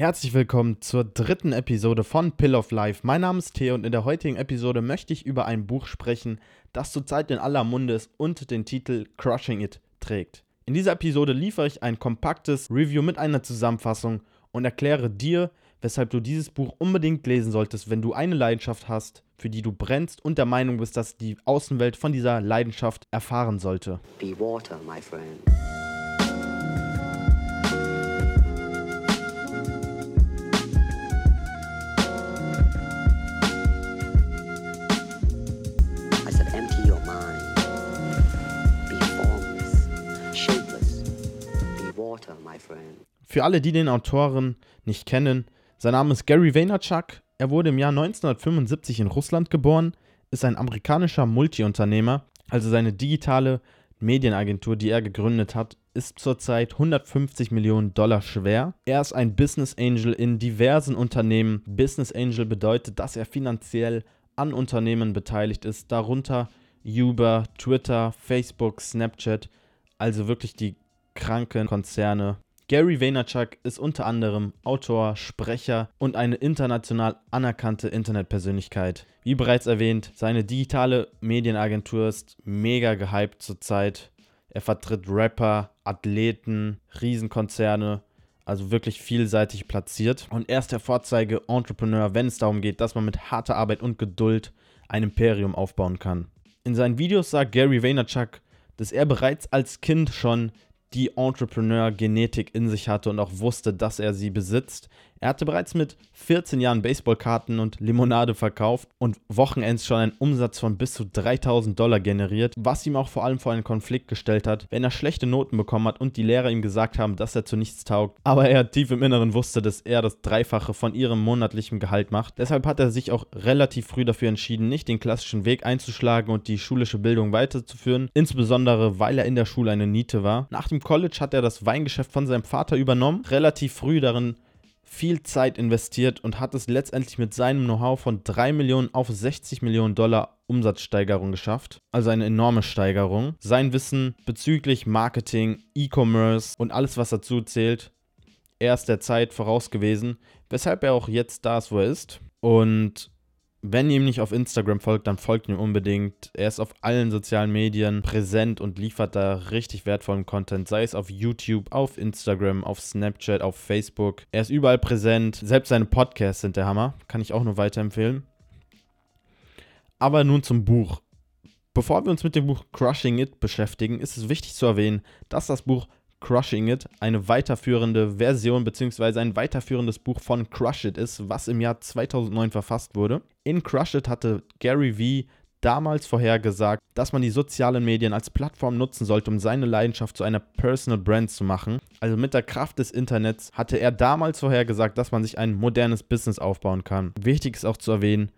Herzlich willkommen zur dritten Episode von Pill of Life. Mein Name ist Theo und in der heutigen Episode möchte ich über ein Buch sprechen, das zurzeit in aller Munde ist und den Titel Crushing It trägt. In dieser Episode liefere ich ein kompaktes Review mit einer Zusammenfassung und erkläre dir, weshalb du dieses Buch unbedingt lesen solltest, wenn du eine Leidenschaft hast, für die du brennst und der Meinung bist, dass die Außenwelt von dieser Leidenschaft erfahren sollte. Be water, my friend. Für alle, die den Autoren nicht kennen, sein Name ist Gary Vaynerchuk. Er wurde im Jahr 1975 in Russland geboren, ist ein amerikanischer Multiunternehmer, also seine digitale Medienagentur, die er gegründet hat, ist zurzeit 150 Millionen Dollar schwer. Er ist ein Business Angel in diversen Unternehmen. Business Angel bedeutet, dass er finanziell an Unternehmen beteiligt ist, darunter Uber, Twitter, Facebook, Snapchat, also wirklich die kranken Konzerne Gary Vaynerchuk ist unter anderem Autor, Sprecher und eine international anerkannte Internetpersönlichkeit. Wie bereits erwähnt, seine digitale Medienagentur ist mega gehypt zurzeit. Er vertritt Rapper, Athleten, Riesenkonzerne, also wirklich vielseitig platziert. Und er ist der Vorzeige-Entrepreneur, wenn es darum geht, dass man mit harter Arbeit und Geduld ein Imperium aufbauen kann. In seinen Videos sagt Gary Vaynerchuk, dass er bereits als Kind schon die Entrepreneur-Genetik in sich hatte und auch wusste, dass er sie besitzt. Er hatte bereits mit 14 Jahren Baseballkarten und Limonade verkauft und Wochenends schon einen Umsatz von bis zu 3000 Dollar generiert, was ihm auch vor allem vor einen Konflikt gestellt hat, wenn er schlechte Noten bekommen hat und die Lehrer ihm gesagt haben, dass er zu nichts taugt. Aber er tief im Inneren wusste, dass er das Dreifache von ihrem monatlichen Gehalt macht. Deshalb hat er sich auch relativ früh dafür entschieden, nicht den klassischen Weg einzuschlagen und die schulische Bildung weiterzuführen, insbesondere weil er in der Schule eine Niete war. Nach dem College hat er das Weingeschäft von seinem Vater übernommen, relativ früh darin viel Zeit investiert und hat es letztendlich mit seinem Know-how von 3 Millionen auf 60 Millionen Dollar Umsatzsteigerung geschafft. Also eine enorme Steigerung. Sein Wissen bezüglich Marketing, E-Commerce und alles, was dazu zählt, er ist der Zeit voraus gewesen, weshalb er auch jetzt da ist, wo er ist. Und wenn ihr ihm nicht auf Instagram folgt, dann folgt ihm unbedingt. Er ist auf allen sozialen Medien präsent und liefert da richtig wertvollen Content, sei es auf YouTube, auf Instagram, auf Snapchat, auf Facebook. Er ist überall präsent. Selbst seine Podcasts sind der Hammer. Kann ich auch nur weiterempfehlen. Aber nun zum Buch. Bevor wir uns mit dem Buch Crushing It beschäftigen, ist es wichtig zu erwähnen, dass das Buch Crushing It eine weiterführende Version bzw. ein weiterführendes Buch von Crush It ist, was im Jahr 2009 verfasst wurde. In Crush It hatte Gary Vee damals vorhergesagt, dass man die sozialen Medien als Plattform nutzen sollte, um seine Leidenschaft zu einer Personal Brand zu machen. Also mit der Kraft des Internets hatte er damals vorhergesagt, dass man sich ein modernes Business aufbauen kann. Wichtig ist auch zu erwähnen,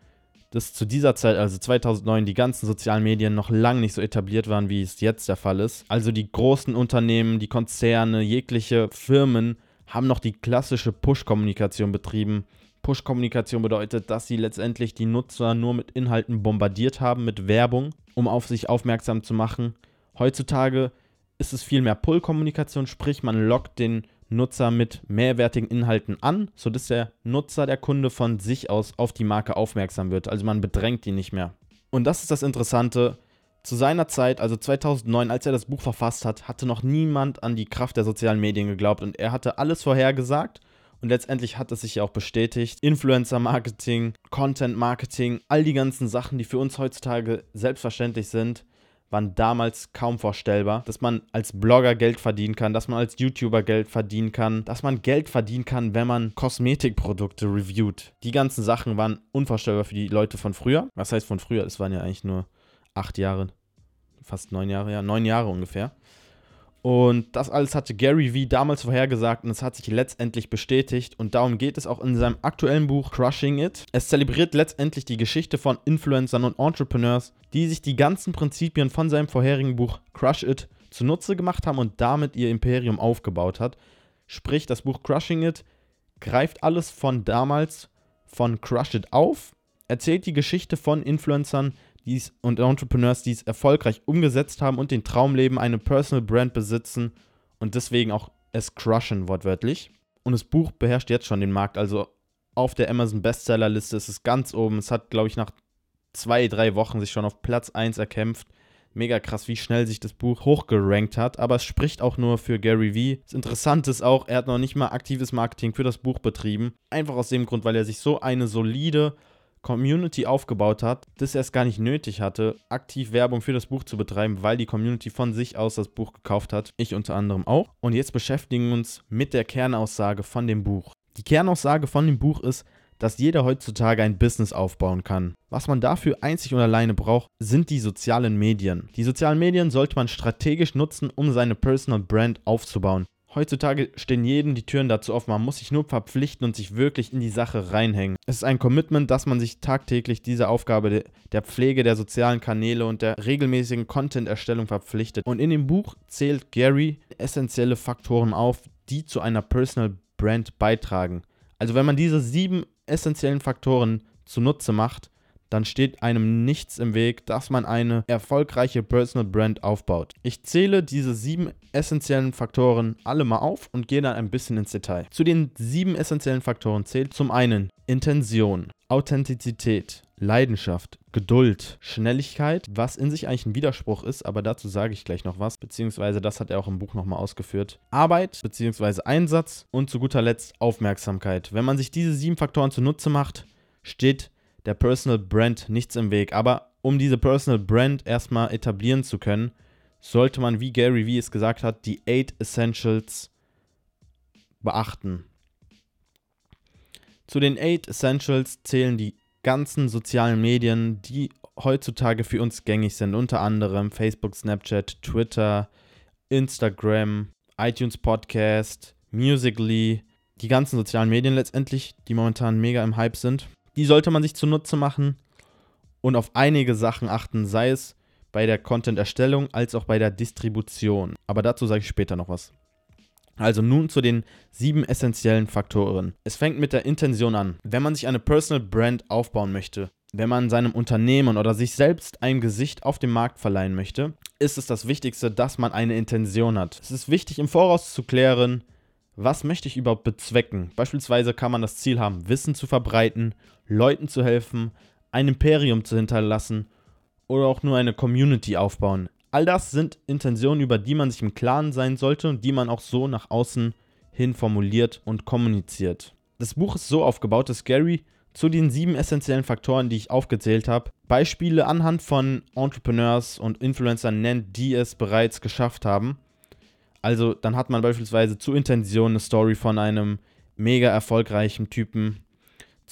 dass zu dieser Zeit, also 2009, die ganzen sozialen Medien noch lange nicht so etabliert waren, wie es jetzt der Fall ist. Also die großen Unternehmen, die Konzerne, jegliche Firmen haben noch die klassische Push-Kommunikation betrieben. Push-Kommunikation bedeutet, dass sie letztendlich die Nutzer nur mit Inhalten bombardiert haben, mit Werbung, um auf sich aufmerksam zu machen. Heutzutage ist es viel mehr Pull-Kommunikation, sprich man lockt den Nutzer mit mehrwertigen Inhalten an, sodass der Nutzer, der Kunde von sich aus auf die Marke aufmerksam wird. Also man bedrängt ihn nicht mehr. Und das ist das Interessante. Zu seiner Zeit, also 2009, als er das Buch verfasst hat, hatte noch niemand an die Kraft der sozialen Medien geglaubt und er hatte alles vorhergesagt und letztendlich hat es sich ja auch bestätigt. Influencer-Marketing, Content-Marketing, all die ganzen Sachen, die für uns heutzutage selbstverständlich sind, waren damals kaum vorstellbar, dass man als Blogger Geld verdienen kann, dass man als YouTuber Geld verdienen kann, dass man Geld verdienen kann, wenn man Kosmetikprodukte reviewt. Die ganzen Sachen waren unvorstellbar für die Leute von früher. Was heißt von früher? Es waren ja eigentlich nur acht Jahre, fast neun Jahre, ja, neun Jahre ungefähr. Und das alles hatte Gary Vee damals vorhergesagt und es hat sich letztendlich bestätigt. Und darum geht es auch in seinem aktuellen Buch Crushing It. Es zelebriert letztendlich die Geschichte von Influencern und Entrepreneurs, die sich die ganzen Prinzipien von seinem vorherigen Buch Crush It zunutze gemacht haben und damit ihr Imperium aufgebaut hat. Sprich, das Buch Crushing It greift alles von damals von Crush It auf, erzählt die Geschichte von Influencern, die's und Entrepreneurs, die es erfolgreich umgesetzt haben und den Traumleben eine Personal Brand besitzen und deswegen auch es crushen, wortwörtlich. und das Buch beherrscht jetzt schon den Markt. Also auf der Amazon Bestsellerliste ist es ganz oben. Es hat, glaube ich, nach zwei, drei Wochen sich schon auf Platz 1 erkämpft. Mega krass, wie schnell sich das Buch hochgerankt hat. Aber es spricht auch nur für Gary Vee. Das Interessante ist auch, er hat noch nicht mal aktives Marketing für das Buch betrieben. Einfach aus dem Grund, weil er sich so eine solide Community aufgebaut hat, dass er es gar nicht nötig hatte, aktiv Werbung für das Buch zu betreiben, weil die Community von sich aus das Buch gekauft hat. Ich unter anderem auch. Und jetzt beschäftigen wir uns mit der Kernaussage von dem Buch. Die Kernaussage von dem Buch ist, dass jeder heutzutage ein Business aufbauen kann. Was man dafür einzig und alleine braucht, sind die sozialen Medien. Die sozialen Medien sollte man strategisch nutzen, um seine Personal Brand aufzubauen. Heutzutage stehen jedem die Türen dazu offen. Man muss sich nur verpflichten und sich wirklich in die Sache reinhängen. Es ist ein Commitment, dass man sich tagtäglich dieser Aufgabe der Pflege der sozialen Kanäle und der regelmäßigen Content-Erstellung verpflichtet. Und in dem Buch zählt Gary essentielle Faktoren auf, die zu einer Personal Brand beitragen. Also wenn man diese sieben essentiellen Faktoren zunutze macht, dann steht einem nichts im Weg, dass man eine erfolgreiche Personal Brand aufbaut. Ich zähle diese sieben essentiellen Faktoren alle mal auf und gehe dann ein bisschen ins Detail. Zu den sieben essentiellen Faktoren zählt zum einen Intention, Authentizität, Leidenschaft, Geduld, Schnelligkeit, was in sich eigentlich ein Widerspruch ist, aber dazu sage ich gleich noch was, beziehungsweise das hat er auch im Buch nochmal ausgeführt. Arbeit, beziehungsweise Einsatz und zu guter Letzt Aufmerksamkeit. Wenn man sich diese sieben Faktoren zunutze macht, steht der Personal Brand nichts im Weg. Aber um diese Personal Brand erstmal etablieren zu können, sollte man, wie Gary Vee es gesagt hat, die Eight Essentials beachten. Zu den Eight Essentials zählen die ganzen sozialen Medien, die heutzutage für uns gängig sind, unter anderem Facebook, Snapchat, Twitter, Instagram, iTunes Podcast, Musically, die ganzen sozialen Medien letztendlich, die momentan mega im Hype sind. Die sollte man sich zunutze machen und auf einige Sachen achten, sei es bei der Content-Erstellung als auch bei der Distribution. Aber dazu sage ich später noch was. Also nun zu den sieben essentiellen Faktoren. Es fängt mit der Intention an. Wenn man sich eine Personal Brand aufbauen möchte, wenn man seinem Unternehmen oder sich selbst ein Gesicht auf dem Markt verleihen möchte, ist es das Wichtigste, dass man eine Intention hat. Es ist wichtig, im Voraus zu klären, was möchte ich überhaupt bezwecken? Beispielsweise kann man das Ziel haben, Wissen zu verbreiten, Leuten zu helfen, ein Imperium zu hinterlassen oder auch nur eine Community aufbauen. All das sind Intentionen, über die man sich im Klaren sein sollte und die man auch so nach außen hin formuliert und kommuniziert. Das Buch ist so aufgebaut, dass Gary zu den sieben essentiellen Faktoren, die ich aufgezählt habe, Beispiele anhand von Entrepreneurs und Influencern nennt, die es bereits geschafft haben also dann hat man beispielsweise zu Intention eine Story von einem mega erfolgreichen Typen,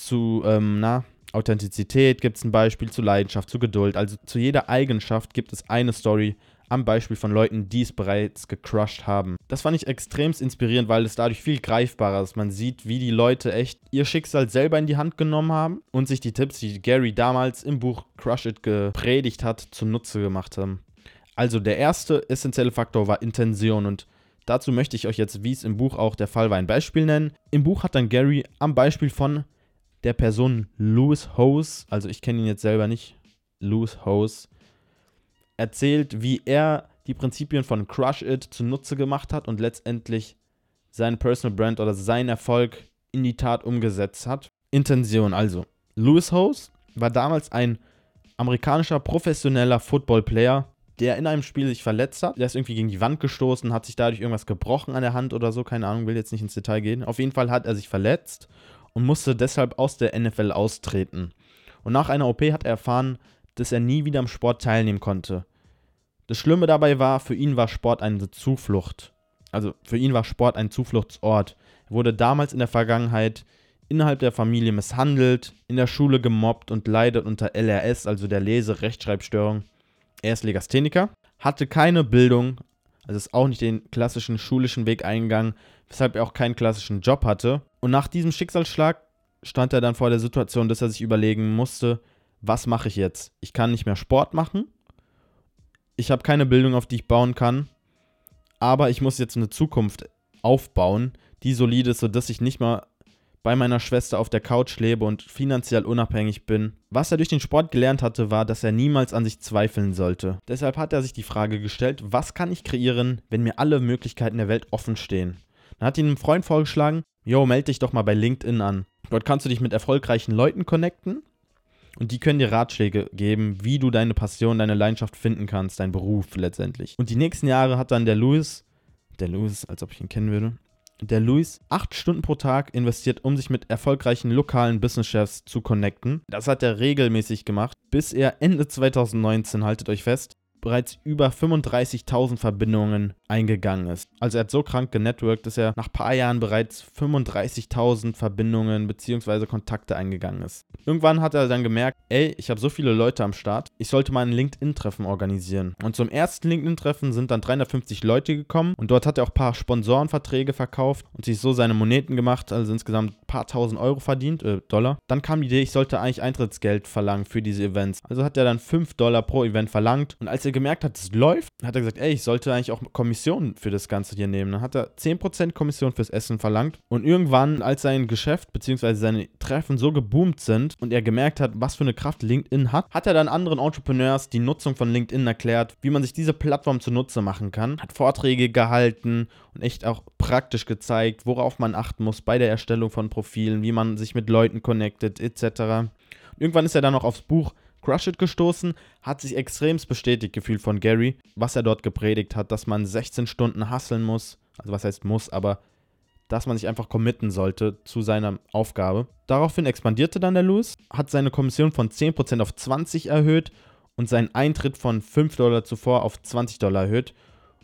zu, ähm, na, Authentizität gibt es ein Beispiel, zu Leidenschaft, zu Geduld. Also zu jeder Eigenschaft gibt es eine Story am Beispiel von Leuten, die es bereits gecrushed haben. Das fand ich extremst inspirierend, weil es dadurch viel greifbarer ist. Man sieht, wie die Leute echt ihr Schicksal selber in die Hand genommen haben und sich die Tipps, die Gary damals im Buch Crush It gepredigt hat, zunutze gemacht haben. Also der erste essentielle Faktor war Intention und dazu möchte ich euch jetzt, wie es im Buch auch der Fall war, ein Beispiel nennen. Im Buch hat dann Gary am Beispiel von der Person Louis Hose, also ich kenne ihn jetzt selber nicht, Louis Hose, erzählt, wie er die Prinzipien von Crush It zunutze gemacht hat und letztendlich seinen Personal Brand oder seinen Erfolg in die Tat umgesetzt hat. Intention also. Louis Hose war damals ein amerikanischer professioneller Football-Player, der in einem Spiel sich verletzt hat. Der ist irgendwie gegen die Wand gestoßen, hat sich dadurch irgendwas gebrochen an der Hand oder so, keine Ahnung, will jetzt nicht ins Detail gehen. Auf jeden Fall hat er sich verletzt und musste deshalb aus der NFL austreten. Und nach einer OP hat er erfahren, dass er nie wieder am Sport teilnehmen konnte. Das Schlimme dabei war, für ihn war Sport eine Zuflucht. Also für ihn war Sport ein Zufluchtsort. Er wurde damals in der Vergangenheit innerhalb der Familie misshandelt, in der Schule gemobbt und leidet unter LRS, also der Lese-Rechtschreibstörung. Er ist Legastheniker, hatte keine Bildung, also ist auch nicht den klassischen schulischen Weg eingegangen, weshalb er auch keinen klassischen Job hatte. Und nach diesem Schicksalsschlag stand er dann vor der Situation, dass er sich überlegen musste, was mache ich jetzt? Ich kann nicht mehr Sport machen, ich habe keine Bildung, auf die ich bauen kann, aber ich muss jetzt eine Zukunft aufbauen, die solide ist, sodass ich nicht mal bei meiner Schwester auf der Couch lebe und finanziell unabhängig bin. Was er durch den Sport gelernt hatte, war, dass er niemals an sich zweifeln sollte. Deshalb hat er sich die Frage gestellt, was kann ich kreieren, wenn mir alle Möglichkeiten der Welt offen stehen? Dann hat ihn ein Freund vorgeschlagen, yo, melde dich doch mal bei LinkedIn an. Dort kannst du dich mit erfolgreichen Leuten connecten und die können dir Ratschläge geben, wie du deine Passion, deine Leidenschaft finden kannst, dein Beruf letztendlich. Und die nächsten Jahre hat dann der Louis, der Louis, als ob ich ihn kennen würde, der Luis acht Stunden pro Tag investiert, um sich mit erfolgreichen lokalen Business-Chefs zu connecten. Das hat er regelmäßig gemacht, bis er Ende 2019, haltet euch fest, bereits über 35.000 Verbindungen eingegangen ist. Also er hat so krank genetworked, dass er nach ein paar Jahren bereits 35.000 Verbindungen bzw. Kontakte eingegangen ist. Irgendwann hat er dann gemerkt, ey, ich habe so viele Leute am Start, ich sollte mal ein LinkedIn-Treffen organisieren. Und zum ersten LinkedIn-Treffen sind dann 350 Leute gekommen und dort hat er auch ein paar Sponsorenverträge verkauft und sich so seine Moneten gemacht, also insgesamt ein paar tausend Euro verdient, äh, Dollar. Dann kam die Idee, ich sollte eigentlich Eintrittsgeld verlangen für diese Events. Also hat er dann 5 Dollar pro Event verlangt und als er gemerkt hat, es läuft, hat er gesagt, ey, ich sollte eigentlich auch Kommission für das Ganze hier nehmen. Dann hat er 10% Kommission fürs Essen verlangt und irgendwann, als sein Geschäft bzw. seine Treffen so geboomt sind und er gemerkt hat, was für eine Kraft LinkedIn hat, hat er dann anderen Entrepreneurs die Nutzung von LinkedIn erklärt, wie man sich diese Plattform zunutze machen kann, hat Vorträge gehalten und echt auch praktisch gezeigt, worauf man achten muss bei der Erstellung von Profilen, wie man sich mit Leuten connectet, etc. Irgendwann ist er dann noch aufs Buch Crush It gestoßen, hat sich extremst bestätigt gefühlt von Gary, was er dort gepredigt hat, dass man 16 Stunden hasseln muss. Also was heißt muss, aber dass man sich einfach committen sollte zu seiner Aufgabe. Daraufhin expandierte dann der Lewis, hat seine Kommission von 10% auf 20 erhöht und seinen Eintritt von 5 Dollar zuvor auf 20 Dollar erhöht.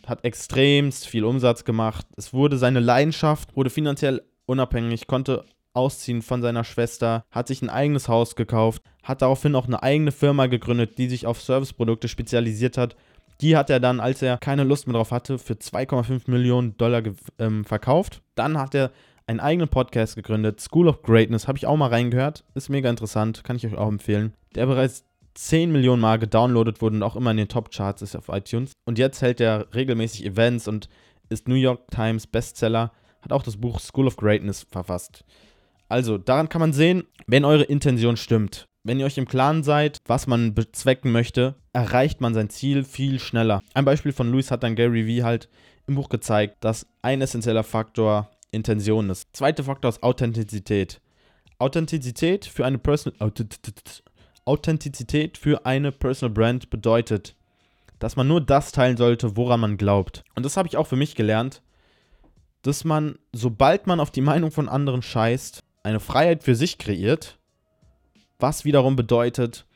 Hat extremst viel Umsatz gemacht. Es wurde seine Leidenschaft, wurde finanziell unabhängig, konnte ausziehen von seiner Schwester, hat sich ein eigenes Haus gekauft, hat daraufhin auch eine eigene Firma gegründet, die sich auf Serviceprodukte spezialisiert hat. Die hat er dann, als er keine Lust mehr drauf hatte, für 2,5 Millionen Dollar ähm, verkauft. Dann hat er einen eigenen Podcast gegründet, School of Greatness, habe ich auch mal reingehört, ist mega interessant, kann ich euch auch empfehlen. Der bereits 10 Millionen Mal gedownloadet wurde und auch immer in den Top-Charts ist auf iTunes. Und jetzt hält er regelmäßig Events und ist New York Times Bestseller, hat auch das Buch School of Greatness verfasst. Also, daran kann man sehen, wenn eure Intention stimmt, wenn ihr euch im Klaren seid, was man bezwecken möchte, erreicht man sein Ziel viel schneller. Ein Beispiel von Luis hat dann Gary Vee halt im Buch gezeigt, dass ein essentieller Faktor Intention ist. Zweiter Faktor ist Authentizität. Authentizität für eine Personal Authentizität für eine Personal Brand bedeutet, dass man nur das teilen sollte, woran man glaubt. Und das habe ich auch für mich gelernt, dass man, sobald man auf die Meinung von anderen scheißt, eine Freiheit für sich kreiert, was wiederum bedeutet,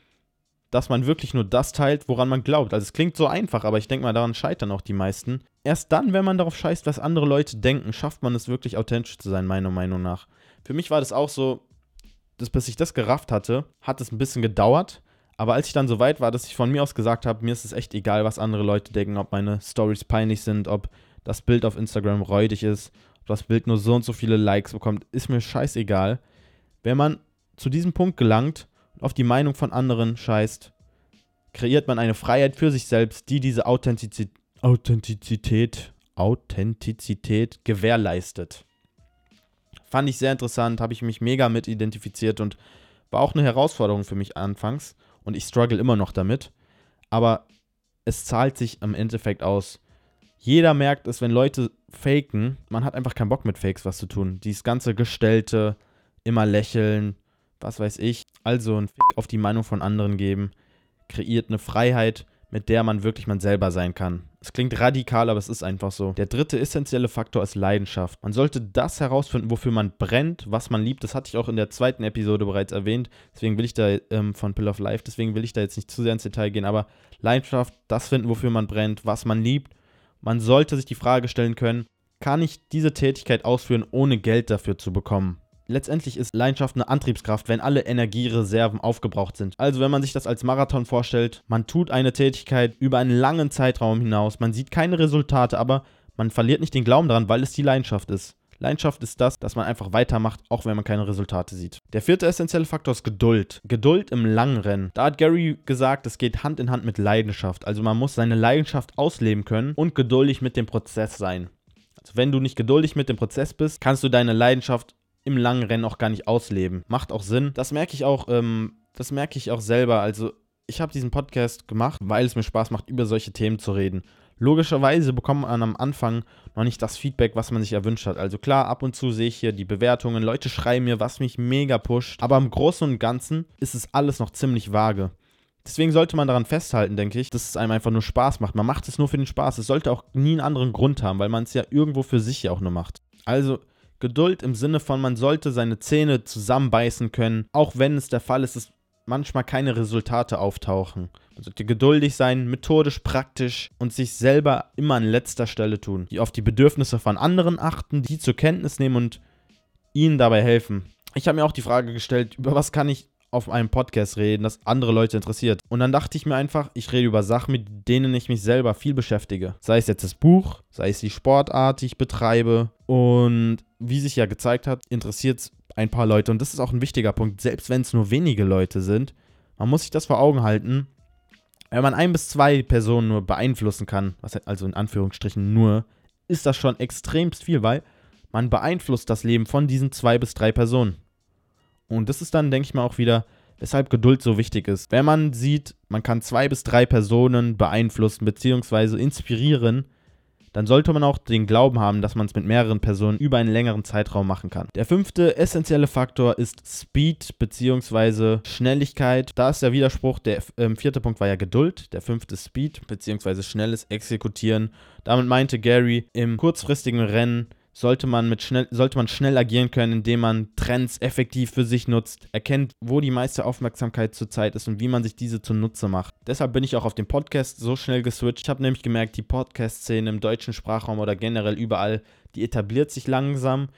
dass man wirklich nur das teilt, woran man glaubt. Also es klingt so einfach, aber ich denke mal, daran scheitern auch die meisten. Erst dann, wenn man darauf scheißt, was andere Leute denken, schafft man es wirklich authentisch zu sein, meiner Meinung nach. Für mich war das auch so, dass bis ich das gerafft hatte, hat es ein bisschen gedauert. Aber als ich dann so weit war, dass ich von mir aus gesagt habe, mir ist es echt egal, was andere Leute denken, ob meine Stories peinlich sind, ob das Bild auf Instagram räudig ist, das Bild nur so und so viele Likes bekommt, ist mir scheißegal. Wenn man zu diesem Punkt gelangt und auf die Meinung von anderen scheißt, kreiert man eine Freiheit für sich selbst, die diese Authentizität, Authentizität, Authentizität gewährleistet. Fand ich sehr interessant, habe ich mich mega mit identifiziert und war auch eine Herausforderung für mich anfangs und ich struggle immer noch damit. Aber es zahlt sich im Endeffekt aus. Jeder merkt es, wenn Leute faken, man hat einfach keinen Bock mit Fakes was zu tun. Dieses ganze Gestellte, immer lächeln, was weiß ich. Also ein Fick auf die Meinung von anderen geben, kreiert eine Freiheit, mit der man wirklich man selber sein kann. Es klingt radikal, aber es ist einfach so. Der dritte essentielle Faktor ist Leidenschaft. Man sollte das herausfinden, wofür man brennt, was man liebt. Das hatte ich auch in der zweiten Episode bereits erwähnt. Deswegen will ich da ähm, von Pill of Life, deswegen will ich da jetzt nicht zu sehr ins Detail gehen. Aber Leidenschaft, das finden, wofür man brennt, was man liebt man sollte sich die Frage stellen können, kann ich diese Tätigkeit ausführen, ohne Geld dafür zu bekommen? Letztendlich ist Leidenschaft eine Antriebskraft, wenn alle Energiereserven aufgebraucht sind. Also wenn man sich das als Marathon vorstellt, man tut eine Tätigkeit über einen langen Zeitraum hinaus, man sieht keine Resultate, aber man verliert nicht den Glauben daran, weil es die Leidenschaft ist. Leidenschaft ist das, dass man einfach weitermacht, auch wenn man keine Resultate sieht. Der vierte essentielle Faktor ist Geduld. Geduld im Langrennen. Da hat Gary gesagt, es geht Hand in Hand mit Leidenschaft. Also man muss seine Leidenschaft ausleben können und geduldig mit dem Prozess sein. Also wenn du nicht geduldig mit dem Prozess bist, kannst du deine Leidenschaft im langen Rennen auch gar nicht ausleben. Macht auch Sinn. Das merke ich auch, ähm, das merke ich auch selber. Also ich habe diesen Podcast gemacht, weil es mir Spaß macht, über solche Themen zu reden. Logischerweise bekommt man am Anfang noch nicht das Feedback, was man sich erwünscht hat. Also klar, ab und zu sehe ich hier die Bewertungen, Leute schreiben mir, was mich mega pusht, aber im Großen und Ganzen ist es alles noch ziemlich vage. Deswegen sollte man daran festhalten, denke ich, dass es einem einfach nur Spaß macht. Man macht es nur für den Spaß. Es sollte auch nie einen anderen Grund haben, weil man es ja irgendwo für sich ja auch nur macht. Also Geduld im Sinne von, man sollte seine Zähne zusammenbeißen können, auch wenn es der Fall ist, dass manchmal keine Resultate auftauchen. Man sollte geduldig sein, methodisch, praktisch und sich selber immer an letzter Stelle tun. Die auf die Bedürfnisse von anderen achten, die zur Kenntnis nehmen und ihnen dabei helfen. Ich habe mir auch die Frage gestellt, über was kann ich auf einem Podcast reden, das andere Leute interessiert. Und dann dachte ich mir einfach, ich rede über Sachen, mit denen ich mich selber viel beschäftige. Sei es jetzt das Buch, sei es die Sportart, die ich betreibe. Und wie sich ja gezeigt hat, interessiert es ein paar Leute. Und das ist auch ein wichtiger Punkt, selbst wenn es nur wenige Leute sind. Man muss sich das vor Augen halten. Wenn man ein bis zwei Personen nur beeinflussen kann, also in Anführungsstrichen nur, ist das schon extremst viel, weil man beeinflusst das Leben von diesen zwei bis drei Personen. Und das ist dann, denke ich mal, auch wieder, weshalb Geduld so wichtig ist. Wenn man sieht, man kann zwei bis drei Personen beeinflussen bzw. inspirieren, dann sollte man auch den Glauben haben, dass man es mit mehreren Personen über einen längeren Zeitraum machen kann. Der fünfte essentielle Faktor ist Speed bzw. Schnelligkeit. Da ist der Widerspruch, der äh, vierte Punkt war ja Geduld, der fünfte Speed bzw. schnelles Exekutieren. Damit meinte Gary im kurzfristigen Rennen sollte man, mit schnell, sollte man schnell agieren können, indem man Trends effektiv für sich nutzt, erkennt, wo die meiste Aufmerksamkeit zurzeit ist und wie man sich diese zunutze macht. Deshalb bin ich auch auf den Podcast so schnell geswitcht. Ich habe nämlich gemerkt, die Podcast-Szene im deutschen Sprachraum oder generell überall, die etabliert sich langsam.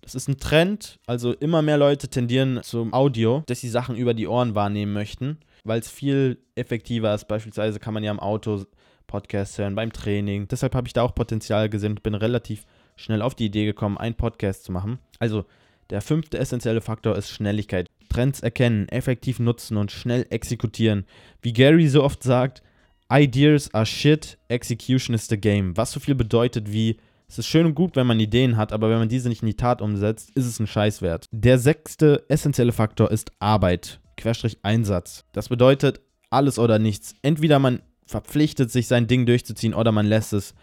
Das ist ein Trend, also immer mehr Leute tendieren zum Audio, dass sie Sachen über die Ohren wahrnehmen möchten, weil es viel effektiver ist. Beispielsweise kann man ja im Auto Podcasts hören, beim Training. Deshalb habe ich da auch Potenzial gesehen bin relativ schnell auf die Idee gekommen, einen Podcast zu machen. Also, der fünfte essentielle Faktor ist Schnelligkeit. Trends erkennen, effektiv nutzen und schnell exekutieren. Wie Gary so oft sagt, Ideas are shit, execution is the game. Was so viel bedeutet wie, es ist schön und gut, wenn man Ideen hat, aber wenn man diese nicht in die Tat umsetzt, ist es ein Scheißwert. Der sechste essentielle Faktor ist Arbeit, Querstrich Einsatz. Das bedeutet alles oder nichts. Entweder man verpflichtet sich, sein Ding durchzuziehen oder man lässt es.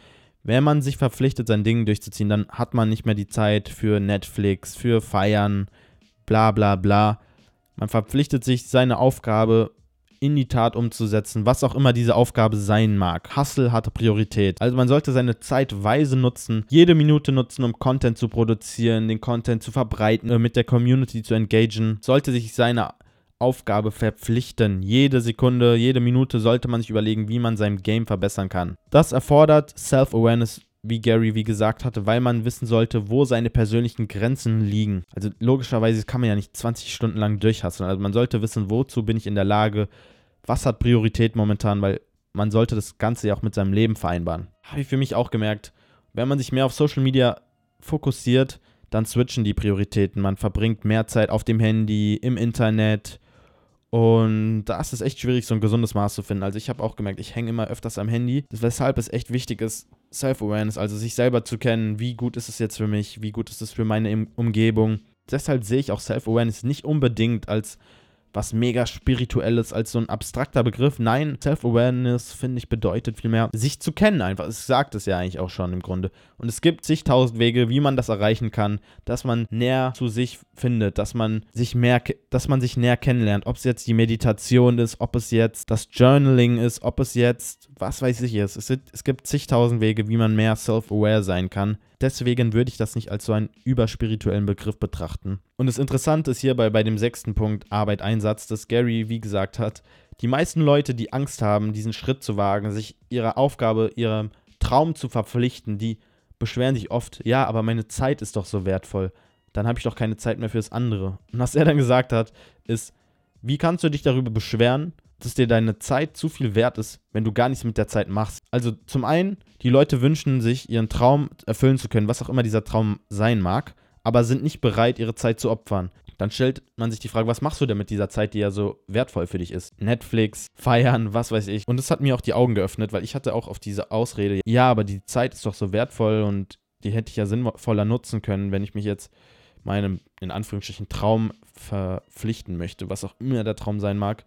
Wenn man sich verpflichtet, sein Ding durchzuziehen, dann hat man nicht mehr die Zeit für Netflix, für Feiern, bla bla bla. Man verpflichtet sich, seine Aufgabe in die Tat umzusetzen, was auch immer diese Aufgabe sein mag. Hustle hat Priorität. Also man sollte seine Zeit weise nutzen, jede Minute nutzen, um Content zu produzieren, den Content zu verbreiten, äh, mit der Community zu engagieren. Sollte sich seine Aufgabe verpflichten. Jede Sekunde, jede Minute sollte man sich überlegen, wie man sein Game verbessern kann. Das erfordert Self-Awareness, wie Gary wie gesagt hatte, weil man wissen sollte, wo seine persönlichen Grenzen liegen. Also logischerweise kann man ja nicht 20 Stunden lang durchhasseln. Also man sollte wissen, wozu bin ich in der Lage, was hat Priorität momentan, weil man sollte das Ganze ja auch mit seinem Leben vereinbaren. Habe ich für mich auch gemerkt, wenn man sich mehr auf Social Media fokussiert, dann switchen die Prioritäten. Man verbringt mehr Zeit auf dem Handy, im Internet, und da ist es echt schwierig, so ein gesundes Maß zu finden. Also ich habe auch gemerkt, ich hänge immer öfters am Handy, weshalb es echt wichtig ist, Self-Awareness, also sich selber zu kennen, wie gut ist es jetzt für mich, wie gut ist es für meine Umgebung. Deshalb sehe ich auch Self-Awareness nicht unbedingt als was mega spirituelles als so ein abstrakter Begriff. Nein, Self-Awareness, finde ich, bedeutet vielmehr, sich zu kennen einfach. Es sagt es ja eigentlich auch schon im Grunde. Und es gibt zigtausend Wege, wie man das erreichen kann, dass man näher zu sich findet, dass man sich mehr, dass man sich näher kennenlernt. Ob es jetzt die Meditation ist, ob es jetzt das Journaling ist, ob es jetzt, was weiß ich ist. Es, es gibt zigtausend Wege, wie man mehr self-aware sein kann. Deswegen würde ich das nicht als so einen überspirituellen Begriff betrachten. Und das Interessante ist hierbei bei dem sechsten Punkt Arbeit, Einsatz, dass Gary, wie gesagt hat, die meisten Leute, die Angst haben, diesen Schritt zu wagen, sich ihrer Aufgabe, ihrem Traum zu verpflichten, die beschweren sich oft, ja, aber meine Zeit ist doch so wertvoll. Dann habe ich doch keine Zeit mehr fürs andere. Und was er dann gesagt hat, ist, wie kannst du dich darüber beschweren, dass dir deine Zeit zu viel wert ist, wenn du gar nichts mit der Zeit machst. Also zum einen, die Leute wünschen sich, ihren Traum erfüllen zu können, was auch immer dieser Traum sein mag, aber sind nicht bereit, ihre Zeit zu opfern. Dann stellt man sich die Frage, was machst du denn mit dieser Zeit, die ja so wertvoll für dich ist? Netflix, feiern, was weiß ich. Und das hat mir auch die Augen geöffnet, weil ich hatte auch auf diese Ausrede, ja, aber die Zeit ist doch so wertvoll und die hätte ich ja sinnvoller nutzen können, wenn ich mich jetzt meinem, in Anführungsstrichen, Traum verpflichten möchte, was auch immer der Traum sein mag.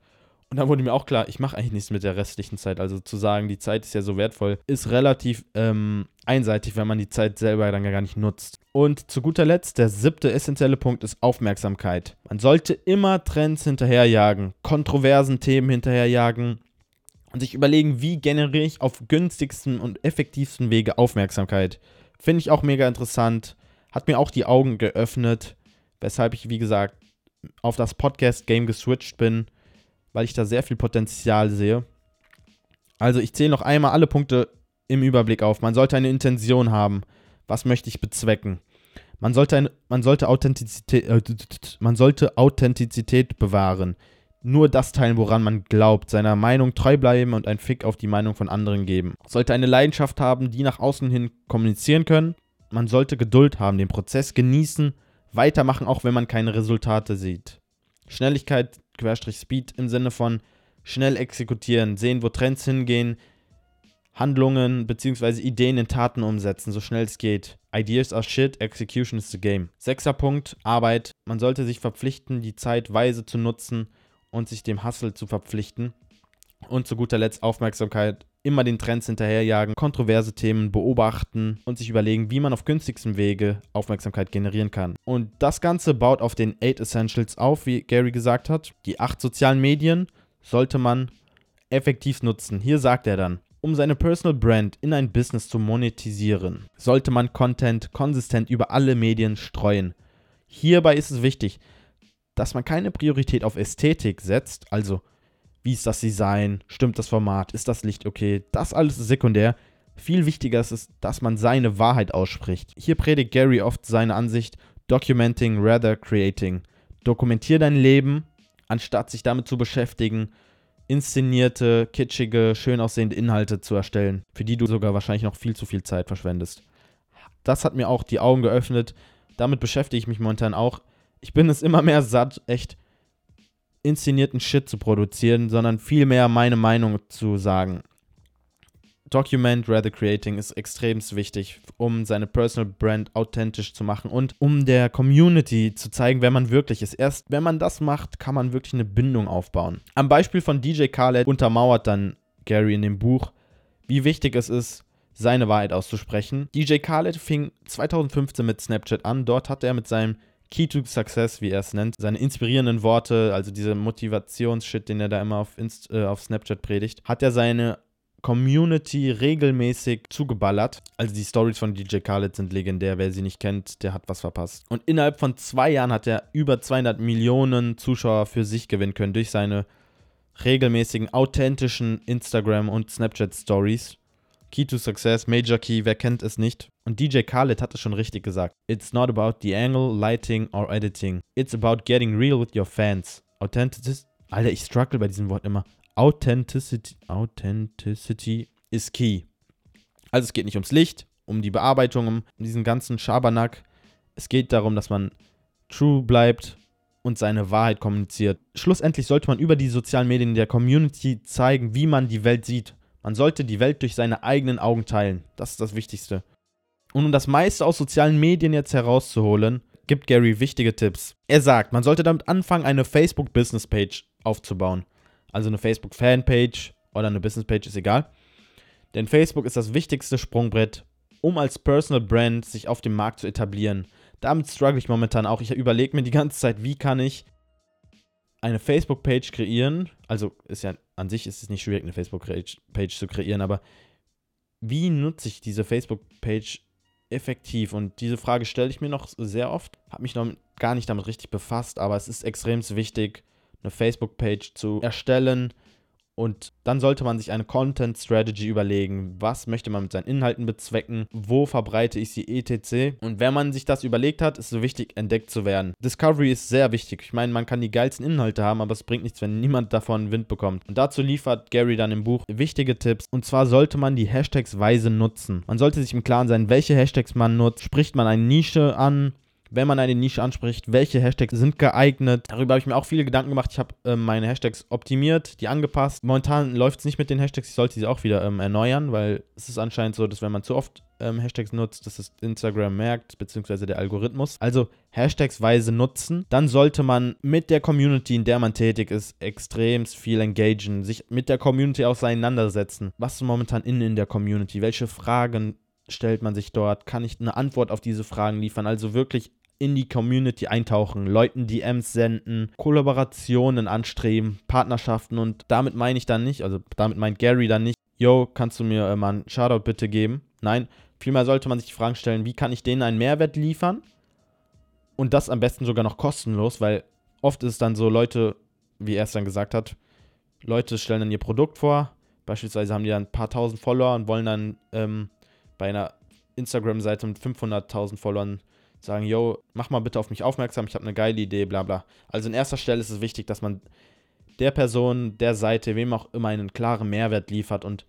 Und dann wurde mir auch klar, ich mache eigentlich nichts mit der restlichen Zeit. Also zu sagen, die Zeit ist ja so wertvoll, ist relativ ähm, einseitig, wenn man die Zeit selber dann gar nicht nutzt. Und zu guter Letzt, der siebte essentielle Punkt ist Aufmerksamkeit. Man sollte immer Trends hinterherjagen, kontroversen Themen hinterherjagen und sich überlegen, wie generiere ich auf günstigsten und effektivsten Wege Aufmerksamkeit. Finde ich auch mega interessant. Hat mir auch die Augen geöffnet, weshalb ich, wie gesagt, auf das Podcast-Game geswitcht bin weil ich da sehr viel Potenzial sehe. Also ich zähle noch einmal alle Punkte im Überblick auf. Man sollte eine Intention haben. Was möchte ich bezwecken? Man sollte, eine, man sollte, Authentizität, äh, man sollte Authentizität bewahren. Nur das teilen, woran man glaubt, seiner Meinung treu bleiben und ein Fick auf die Meinung von anderen geben. Sollte eine Leidenschaft haben, die nach außen hin kommunizieren können. Man sollte Geduld haben, den Prozess genießen, weitermachen, auch wenn man keine Resultate sieht. Schnelligkeit Querstrich Speed im Sinne von schnell exekutieren, sehen, wo Trends hingehen, Handlungen bzw. Ideen in Taten umsetzen, so schnell es geht. Ideas are shit, execution is the game. Sechster Punkt, Arbeit. Man sollte sich verpflichten, die Zeit weise zu nutzen und sich dem Hustle zu verpflichten. Und zu guter Letzt Aufmerksamkeit immer den Trends hinterherjagen, kontroverse Themen beobachten und sich überlegen, wie man auf günstigstem Wege Aufmerksamkeit generieren kann. Und das Ganze baut auf den 8 Essentials auf, wie Gary gesagt hat. Die acht sozialen Medien sollte man effektiv nutzen. Hier sagt er dann, um seine Personal Brand in ein Business zu monetisieren, sollte man Content konsistent über alle Medien streuen. Hierbei ist es wichtig, dass man keine Priorität auf Ästhetik setzt, also wie ist das Design? Stimmt das Format? Ist das Licht okay? Das alles ist sekundär. Viel wichtiger ist es, dass man seine Wahrheit ausspricht. Hier predigt Gary oft seine Ansicht, documenting rather creating. Dokumentier dein Leben, anstatt sich damit zu beschäftigen, inszenierte, kitschige, schön aussehende Inhalte zu erstellen, für die du sogar wahrscheinlich noch viel zu viel Zeit verschwendest. Das hat mir auch die Augen geöffnet. Damit beschäftige ich mich momentan auch. Ich bin es immer mehr satt, echt inszenierten Shit zu produzieren, sondern vielmehr meine Meinung zu sagen. Document rather creating ist extrem wichtig, um seine Personal Brand authentisch zu machen und um der Community zu zeigen, wer man wirklich ist. Erst wenn man das macht, kann man wirklich eine Bindung aufbauen. Am Beispiel von DJ Khaled untermauert dann Gary in dem Buch, wie wichtig es ist, seine Wahrheit auszusprechen. DJ Khaled fing 2015 mit Snapchat an. Dort hat er mit seinem Key to Success, wie er es nennt. Seine inspirierenden Worte, also diese Motivationsshit, den er da immer auf, Inst äh, auf Snapchat predigt, hat er seine Community regelmäßig zugeballert. Also die Stories von DJ Khaled sind legendär. Wer sie nicht kennt, der hat was verpasst. Und innerhalb von zwei Jahren hat er über 200 Millionen Zuschauer für sich gewinnen können durch seine regelmäßigen, authentischen Instagram- und Snapchat-Stories. Key to Success, Major Key, wer kennt es nicht? Und DJ Khaled hat es schon richtig gesagt. It's not about the angle, lighting or editing. It's about getting real with your fans. Authenticity. Alter, ich struggle bei diesem Wort immer. Authenticity, Authenticity is key. Also es geht nicht ums Licht, um die Bearbeitung, um diesen ganzen Schabernack. Es geht darum, dass man true bleibt und seine Wahrheit kommuniziert. Schlussendlich sollte man über die sozialen Medien der Community zeigen, wie man die Welt sieht man sollte die Welt durch seine eigenen Augen teilen. Das ist das Wichtigste. Und um das meiste aus sozialen Medien jetzt herauszuholen, gibt Gary wichtige Tipps. Er sagt, man sollte damit anfangen, eine Facebook-Business-Page aufzubauen. Also eine Facebook-Fanpage oder eine Business-Page ist egal. Denn Facebook ist das wichtigste Sprungbrett, um als Personal Brand sich auf dem Markt zu etablieren. Damit struggle ich momentan auch. Ich überlege mir die ganze Zeit, wie kann ich eine Facebook-Page kreieren. Also ist ja an sich ist es nicht schwierig, eine Facebook-Page zu kreieren, aber wie nutze ich diese Facebook-Page effektiv? Und diese Frage stelle ich mir noch sehr oft. Habe mich noch gar nicht damit richtig befasst, aber es ist extrem wichtig, eine Facebook-Page zu erstellen und dann sollte man sich eine Content Strategy überlegen. Was möchte man mit seinen Inhalten bezwecken? Wo verbreite ich sie etc. Und wenn man sich das überlegt hat, ist es wichtig, entdeckt zu werden. Discovery ist sehr wichtig. Ich meine, man kann die geilsten Inhalte haben, aber es bringt nichts, wenn niemand davon Wind bekommt. Und dazu liefert Gary dann im Buch wichtige Tipps. Und zwar sollte man die Hashtags weise nutzen. Man sollte sich im Klaren sein, welche Hashtags man nutzt. Spricht man eine Nische an? Wenn man eine Nische anspricht, welche Hashtags sind geeignet. Darüber habe ich mir auch viele Gedanken gemacht. Ich habe äh, meine Hashtags optimiert, die angepasst. Momentan läuft es nicht mit den Hashtags. Ich sollte sie auch wieder ähm, erneuern, weil es ist anscheinend so, dass wenn man zu oft ähm, Hashtags nutzt, dass es Instagram merkt, beziehungsweise der Algorithmus. Also Hashtagsweise nutzen. Dann sollte man mit der Community, in der man tätig ist, extrem viel engagieren, sich mit der Community auseinandersetzen. Was ist momentan innen in der Community? Welche Fragen stellt man sich dort? Kann ich eine Antwort auf diese Fragen liefern? Also wirklich in die Community eintauchen, Leuten DMs senden, Kollaborationen anstreben, Partnerschaften und damit meine ich dann nicht, also damit meint Gary dann nicht, yo, kannst du mir äh, mal einen Shoutout bitte geben? Nein, vielmehr sollte man sich die Fragen stellen, wie kann ich denen einen Mehrwert liefern? Und das am besten sogar noch kostenlos, weil oft ist es dann so, Leute, wie er es dann gesagt hat, Leute stellen dann ihr Produkt vor, beispielsweise haben die dann ein paar tausend Follower und wollen dann ähm, bei einer Instagram-Seite mit 500.000 Followern sagen, yo, mach mal bitte auf mich aufmerksam, ich habe eine geile Idee, bla bla. Also in erster Stelle ist es wichtig, dass man der Person, der Seite, wem auch immer einen klaren Mehrwert liefert und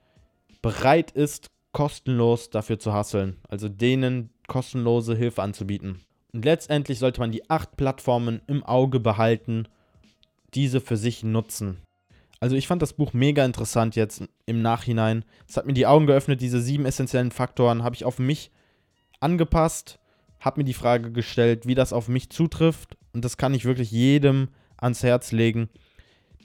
bereit ist, kostenlos dafür zu hasseln. Also denen kostenlose Hilfe anzubieten. Und letztendlich sollte man die acht Plattformen im Auge behalten, diese für sich nutzen. Also ich fand das Buch mega interessant jetzt im Nachhinein. Es hat mir die Augen geöffnet, diese sieben essentiellen Faktoren habe ich auf mich angepasst habe mir die Frage gestellt, wie das auf mich zutrifft. Und das kann ich wirklich jedem ans Herz legen,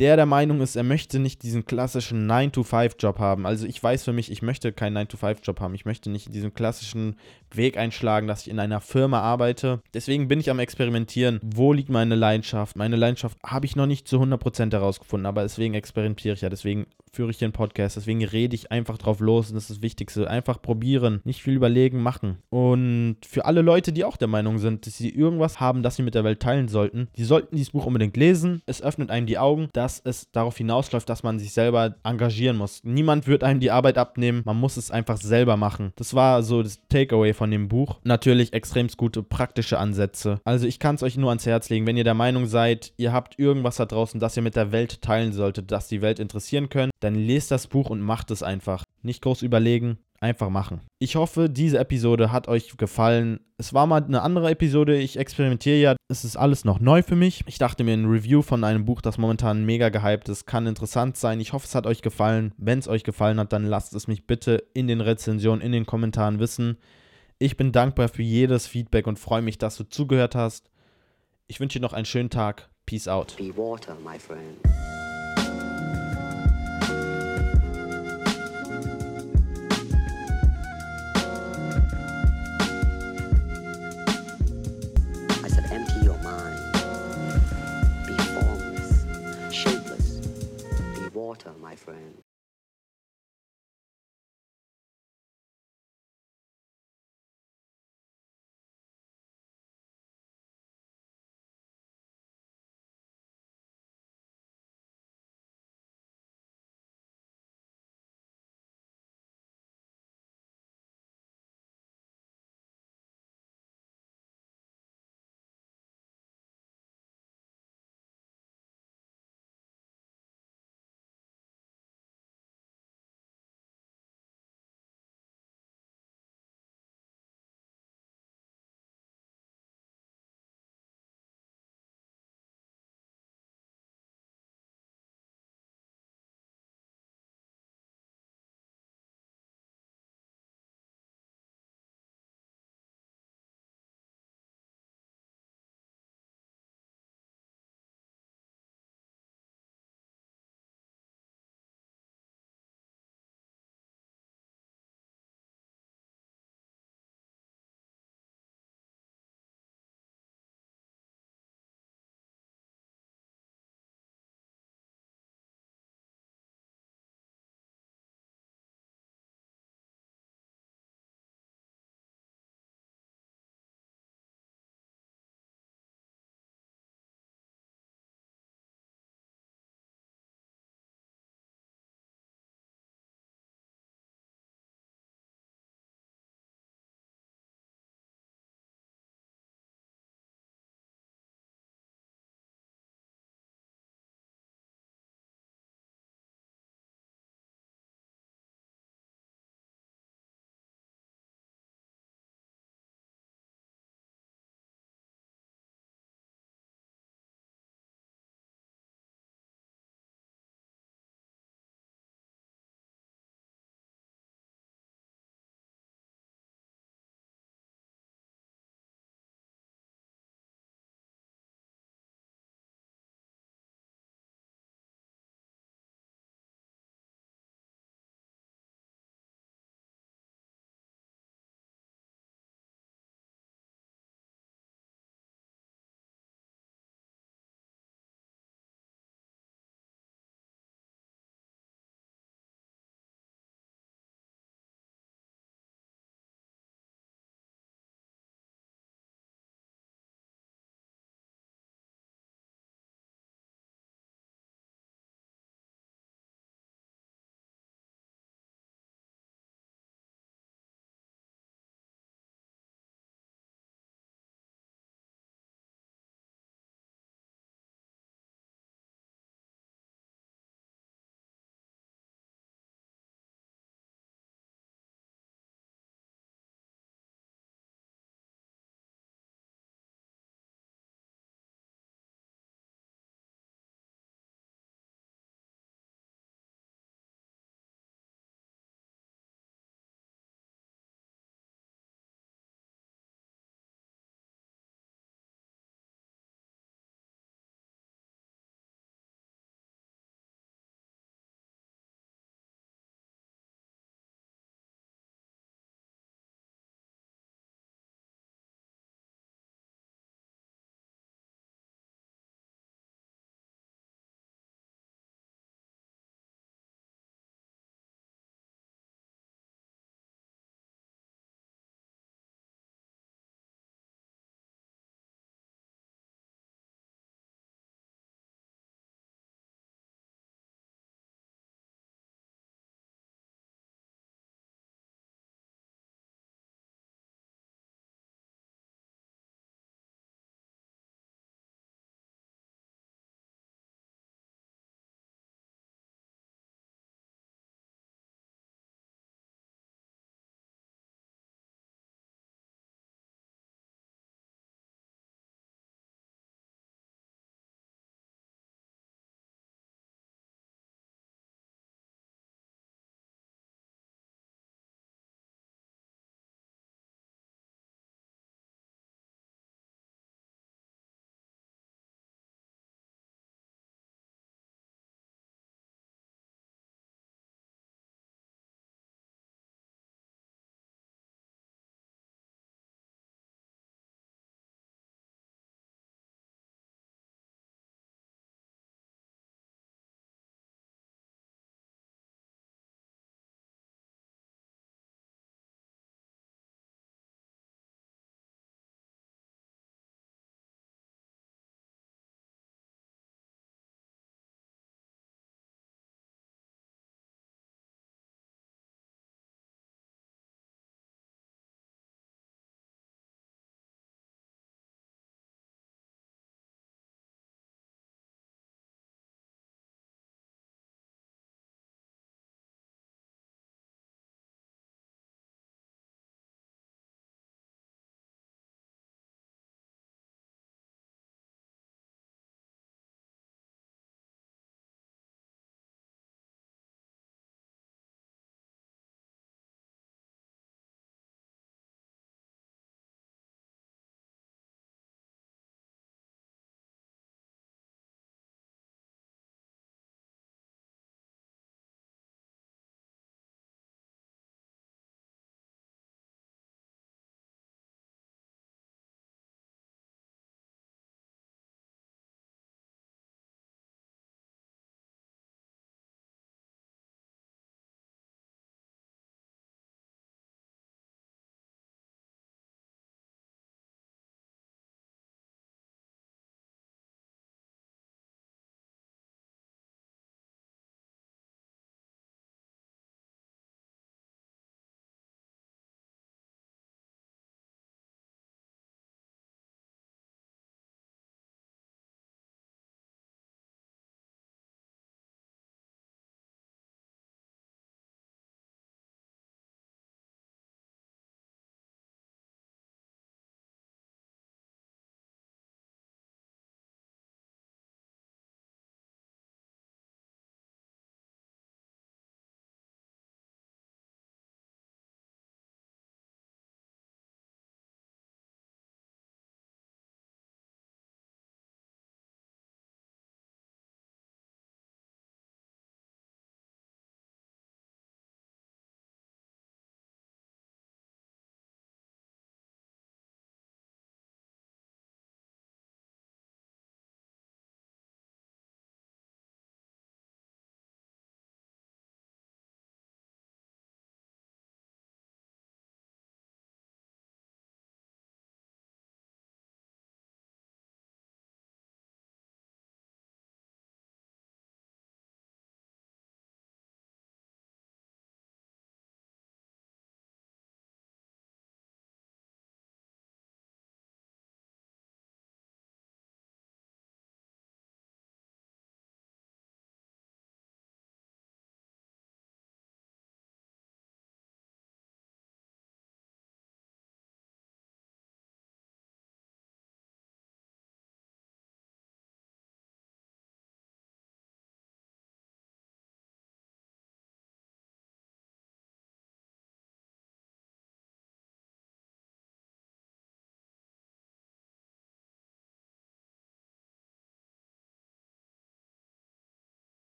der der Meinung ist, er möchte nicht diesen klassischen 9-to-5-Job haben. Also ich weiß für mich, ich möchte keinen 9-to-5-Job haben. Ich möchte nicht diesen klassischen Weg einschlagen, dass ich in einer Firma arbeite. Deswegen bin ich am Experimentieren. Wo liegt meine Leidenschaft? Meine Leidenschaft habe ich noch nicht zu 100% herausgefunden, aber deswegen experimentiere ich ja. Deswegen führe ich den Podcast. Deswegen rede ich einfach drauf los und das ist das Wichtigste. Einfach probieren, nicht viel überlegen, machen. Und für alle Leute, die auch der Meinung sind, dass sie irgendwas haben, das sie mit der Welt teilen sollten, die sollten dieses Buch unbedingt lesen. Es öffnet einem die Augen, dass es darauf hinausläuft, dass man sich selber engagieren muss. Niemand wird einem die Arbeit abnehmen, man muss es einfach selber machen. Das war so das Takeaway von dem Buch. Natürlich extrem gute praktische Ansätze. Also ich kann es euch nur ans Herz legen, wenn ihr der Meinung seid, ihr habt irgendwas da draußen, das ihr mit der Welt teilen solltet, das die Welt interessieren könnt, dann lest das Buch und macht es einfach. Nicht groß überlegen, einfach machen. Ich hoffe, diese Episode hat euch gefallen. Es war mal eine andere Episode. Ich experimentiere ja. Es ist alles noch neu für mich. Ich dachte mir, ein Review von einem Buch, das momentan mega gehypt ist, kann interessant sein. Ich hoffe, es hat euch gefallen. Wenn es euch gefallen hat, dann lasst es mich bitte in den Rezensionen, in den Kommentaren wissen. Ich bin dankbar für jedes Feedback und freue mich, dass du zugehört hast. Ich wünsche dir noch einen schönen Tag. Peace out. Be water, my friend. My friend.